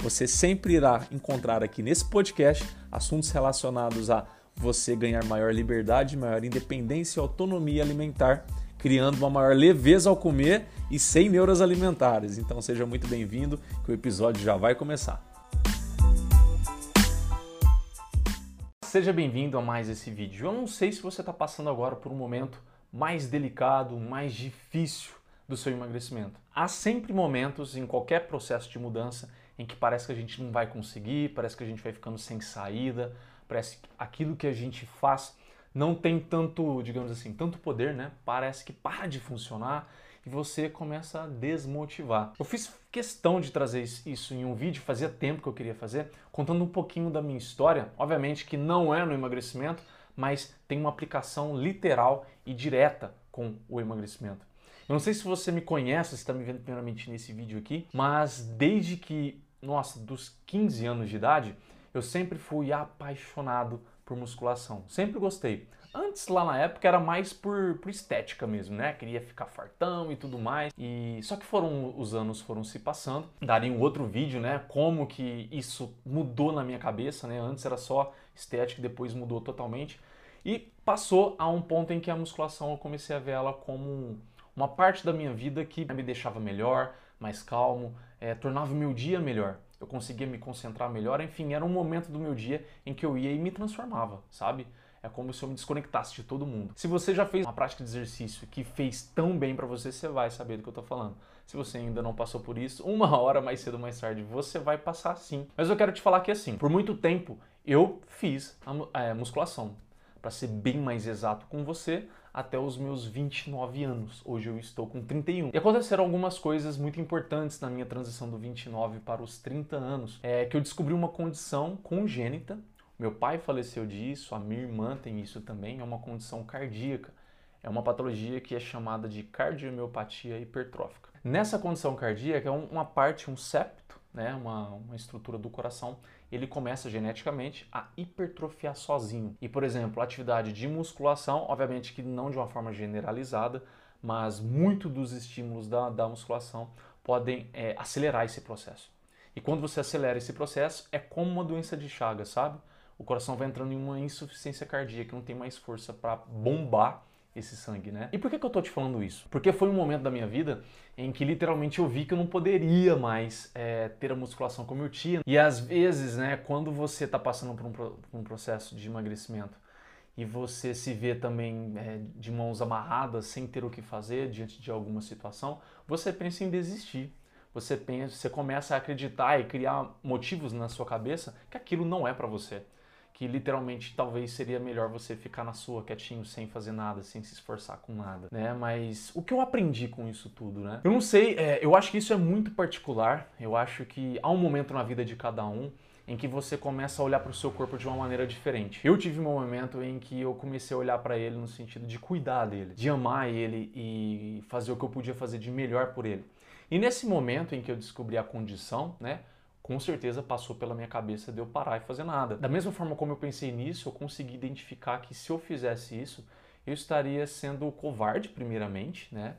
Você sempre irá encontrar aqui nesse podcast assuntos relacionados a você ganhar maior liberdade, maior independência e autonomia alimentar, criando uma maior leveza ao comer e sem neuras alimentares. Então seja muito bem-vindo, que o episódio já vai começar. Seja bem-vindo a mais esse vídeo. Eu não sei se você está passando agora por um momento mais delicado, mais difícil do seu emagrecimento. Há sempre momentos em qualquer processo de mudança em que parece que a gente não vai conseguir, parece que a gente vai ficando sem saída, parece que aquilo que a gente faz não tem tanto, digamos assim, tanto poder, né? Parece que para de funcionar e você começa a desmotivar. Eu fiz questão de trazer isso em um vídeo, fazia tempo que eu queria fazer, contando um pouquinho da minha história, obviamente que não é no emagrecimento, mas tem uma aplicação literal e direta com o emagrecimento. Eu não sei se você me conhece, se está me vendo primeiramente nesse vídeo aqui, mas desde que nossa, dos 15 anos de idade, eu sempre fui apaixonado por musculação. Sempre gostei. Antes, lá na época, era mais por, por, estética mesmo, né? Queria ficar fartão e tudo mais. E só que foram os anos foram se passando. Daria um outro vídeo, né? Como que isso mudou na minha cabeça, né? Antes era só estética, depois mudou totalmente. E passou a um ponto em que a musculação eu comecei a ver ela como uma parte da minha vida que me deixava melhor, mais calmo, é, tornava o meu dia melhor. Eu conseguia me concentrar melhor, enfim, era um momento do meu dia em que eu ia e me transformava, sabe? É como se eu me desconectasse de todo mundo. Se você já fez uma prática de exercício que fez tão bem para você, você vai saber do que eu tô falando. Se você ainda não passou por isso, uma hora mais cedo ou mais tarde você vai passar sim. Mas eu quero te falar que assim, por muito tempo eu fiz a é, musculação. Para ser bem mais exato com você, até os meus 29 anos. Hoje eu estou com 31. E aconteceram algumas coisas muito importantes na minha transição do 29 para os 30 anos. É que eu descobri uma condição congênita. Meu pai faleceu disso, a minha irmã tem isso também, é uma condição cardíaca. É uma patologia que é chamada de cardiomiopatia hipertrófica. Nessa condição cardíaca, é uma parte, um septo, né, uma, uma estrutura do coração, ele começa geneticamente a hipertrofiar sozinho. E, por exemplo, a atividade de musculação, obviamente que não de uma forma generalizada, mas muito dos estímulos da, da musculação podem é, acelerar esse processo. E quando você acelera esse processo, é como uma doença de Chagas, sabe? O coração vai entrando em uma insuficiência cardíaca, não tem mais força para bombar esse sangue, né? E por que, que eu tô te falando isso? Porque foi um momento da minha vida em que literalmente eu vi que eu não poderia mais é, ter a musculação como eu tinha. E às vezes, né, quando você está passando por um, por um, processo de emagrecimento e você se vê também é, de mãos amarradas, sem ter o que fazer diante de alguma situação, você pensa em desistir. Você pensa, você começa a acreditar e criar motivos na sua cabeça que aquilo não é para você que literalmente talvez seria melhor você ficar na sua quietinho, sem fazer nada, sem se esforçar com nada, né? Mas o que eu aprendi com isso tudo, né? Eu não sei, é, eu acho que isso é muito particular. Eu acho que há um momento na vida de cada um em que você começa a olhar para o seu corpo de uma maneira diferente. Eu tive um momento em que eu comecei a olhar para ele no sentido de cuidar dele, de amar ele e fazer o que eu podia fazer de melhor por ele. E nesse momento em que eu descobri a condição, né? Com certeza passou pela minha cabeça de eu parar e fazer nada. Da mesma forma como eu pensei nisso, eu consegui identificar que se eu fizesse isso, eu estaria sendo covarde, primeiramente, né?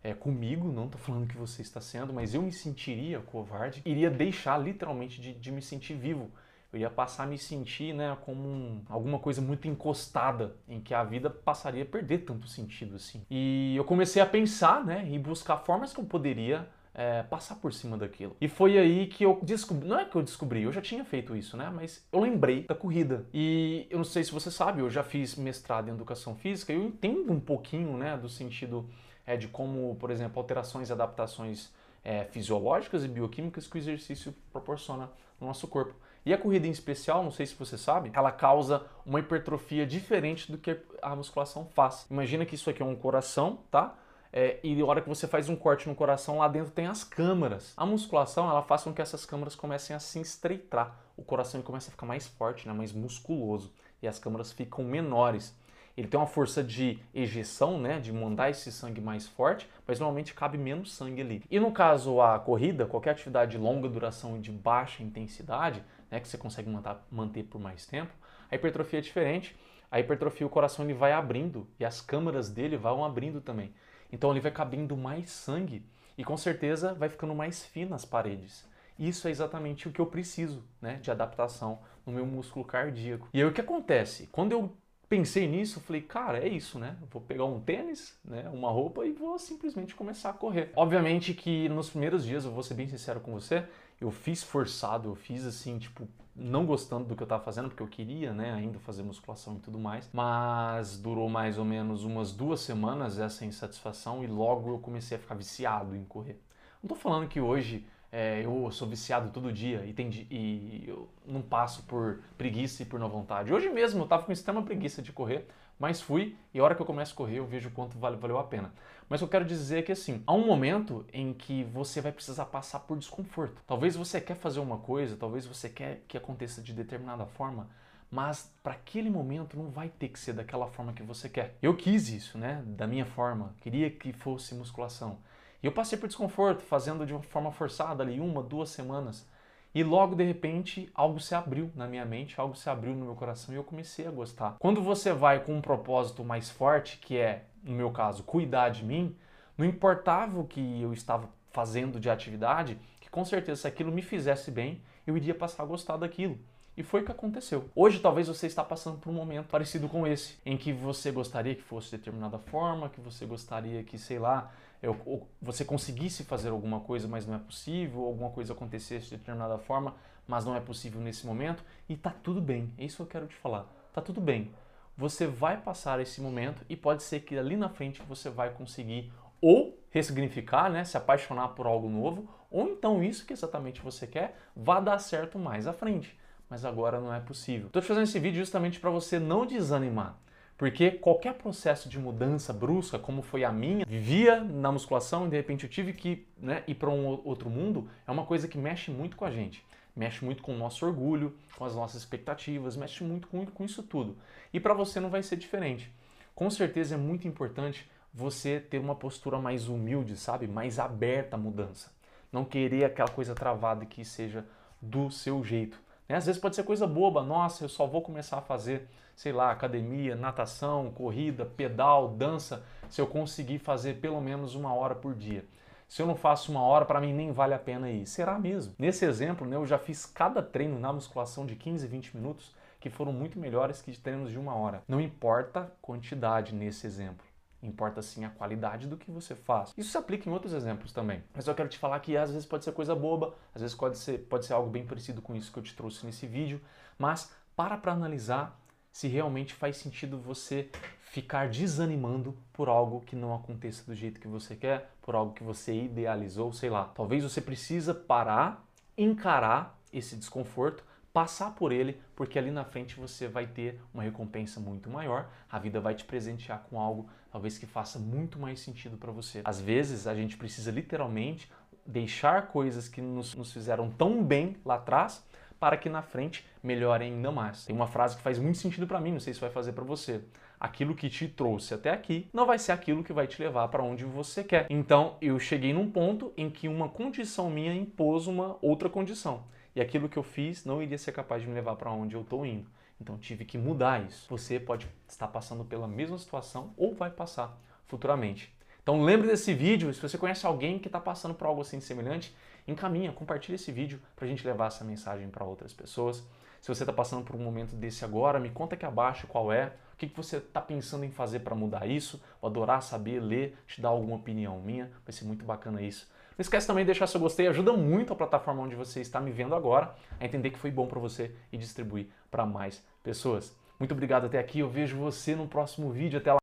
É, comigo, não estou falando que você está sendo, mas eu me sentiria covarde, iria deixar literalmente de, de me sentir vivo. Eu ia passar a me sentir né, como um, alguma coisa muito encostada, em que a vida passaria a perder tanto sentido assim. E eu comecei a pensar né, e buscar formas que eu poderia é, passar por cima daquilo. E foi aí que eu descobri, não é que eu descobri, eu já tinha feito isso, né? Mas eu lembrei da corrida. E eu não sei se você sabe, eu já fiz mestrado em educação física, eu entendo um pouquinho, né, do sentido é, de como, por exemplo, alterações e adaptações é, fisiológicas e bioquímicas que o exercício proporciona no nosso corpo. E a corrida em especial, não sei se você sabe, ela causa uma hipertrofia diferente do que a musculação faz. Imagina que isso aqui é um coração, tá? É, e a hora que você faz um corte no coração, lá dentro tem as câmaras. A musculação, ela faz com que essas câmaras comecem a se estreitar. O coração começa a ficar mais forte, né, mais musculoso. E as câmaras ficam menores. Ele tem uma força de ejeção, né, de mandar esse sangue mais forte, mas normalmente cabe menos sangue ali. E no caso a corrida, qualquer atividade de longa duração e de baixa intensidade, né, que você consegue manter por mais tempo, a hipertrofia é diferente. A hipertrofia, o coração ele vai abrindo e as câmaras dele vão abrindo também. Então ele vai cabendo mais sangue e com certeza vai ficando mais fino as paredes. Isso é exatamente o que eu preciso, né, de adaptação no meu músculo cardíaco. E aí o que acontece? Quando eu pensei nisso, falei, cara, é isso, né? Vou pegar um tênis, né, uma roupa e vou simplesmente começar a correr. Obviamente que nos primeiros dias, eu vou ser bem sincero com você, eu fiz forçado, eu fiz assim, tipo, não gostando do que eu estava fazendo, porque eu queria, né, ainda fazer musculação e tudo mais, mas durou mais ou menos umas duas semanas essa insatisfação e logo eu comecei a ficar viciado em correr. Não estou falando que hoje é, eu sou viciado todo dia e, tem, e eu não passo por preguiça e por não vontade. Hoje mesmo eu estava com extrema preguiça de correr, mas fui e a hora que eu começo a correr eu vejo quanto vale, valeu a pena. Mas eu quero dizer é que assim, há um momento em que você vai precisar passar por desconforto. Talvez você quer fazer uma coisa, talvez você quer que aconteça de determinada forma, mas para aquele momento não vai ter que ser daquela forma que você quer. Eu quis isso, né? Da minha forma, queria que fosse musculação. E eu passei por desconforto, fazendo de uma forma forçada ali, uma, duas semanas. E logo de repente algo se abriu na minha mente, algo se abriu no meu coração e eu comecei a gostar. Quando você vai com um propósito mais forte, que é, no meu caso, cuidar de mim, não importava o que eu estava fazendo de atividade, que com certeza se aquilo me fizesse bem, eu iria passar a gostar daquilo. E foi o que aconteceu. Hoje talvez você está passando por um momento parecido com esse, em que você gostaria que fosse de determinada forma, que você gostaria que, sei lá, eu, você conseguisse fazer alguma coisa, mas não é possível, alguma coisa acontecesse de determinada forma, mas não é possível nesse momento, e tá tudo bem. É isso que eu quero te falar. Tá tudo bem. Você vai passar esse momento e pode ser que ali na frente você vai conseguir ou ressignificar, né, se apaixonar por algo novo, ou então isso que exatamente você quer vá dar certo mais à frente mas agora não é possível. Estou te fazendo esse vídeo justamente para você não desanimar. Porque qualquer processo de mudança brusca, como foi a minha, vivia na musculação e de repente eu tive que né, ir para um outro mundo, é uma coisa que mexe muito com a gente. Mexe muito com o nosso orgulho, com as nossas expectativas, mexe muito com, com isso tudo. E para você não vai ser diferente. Com certeza é muito importante você ter uma postura mais humilde, sabe? Mais aberta à mudança. Não querer aquela coisa travada que seja do seu jeito. Né? Às vezes pode ser coisa boba, nossa, eu só vou começar a fazer, sei lá, academia, natação, corrida, pedal, dança, se eu conseguir fazer pelo menos uma hora por dia. Se eu não faço uma hora, para mim nem vale a pena ir. Será mesmo? Nesse exemplo, né, eu já fiz cada treino na musculação de 15, 20 minutos que foram muito melhores que treinos de uma hora. Não importa quantidade nesse exemplo. Importa sim a qualidade do que você faz. Isso se aplica em outros exemplos também. Mas eu quero te falar que às vezes pode ser coisa boba, às vezes pode ser, pode ser algo bem parecido com isso que eu te trouxe nesse vídeo, mas para para analisar se realmente faz sentido você ficar desanimando por algo que não aconteça do jeito que você quer, por algo que você idealizou, sei lá. Talvez você precisa parar, encarar esse desconforto, passar por ele, porque ali na frente você vai ter uma recompensa muito maior, a vida vai te presentear com algo talvez que faça muito mais sentido para você. Às vezes a gente precisa literalmente deixar coisas que nos, nos fizeram tão bem lá atrás para que na frente melhorem ainda mais. Tem uma frase que faz muito sentido para mim, não sei se vai fazer para você. Aquilo que te trouxe até aqui não vai ser aquilo que vai te levar para onde você quer. Então, eu cheguei num ponto em que uma condição minha impôs uma outra condição e aquilo que eu fiz não iria ser capaz de me levar para onde eu estou indo. Então tive que mudar isso. Você pode estar passando pela mesma situação ou vai passar futuramente. Então lembre desse vídeo, se você conhece alguém que está passando por algo assim semelhante, encaminha, compartilha esse vídeo para a gente levar essa mensagem para outras pessoas. Se você está passando por um momento desse agora, me conta aqui abaixo qual é, o que, que você está pensando em fazer para mudar isso. Vou adorar saber, ler, te dar alguma opinião minha, vai ser muito bacana isso. Não esquece também de deixar seu gostei, ajuda muito a plataforma onde você está me vendo agora a entender que foi bom para você e distribuir para mais pessoas. Muito obrigado até aqui, eu vejo você no próximo vídeo, até lá.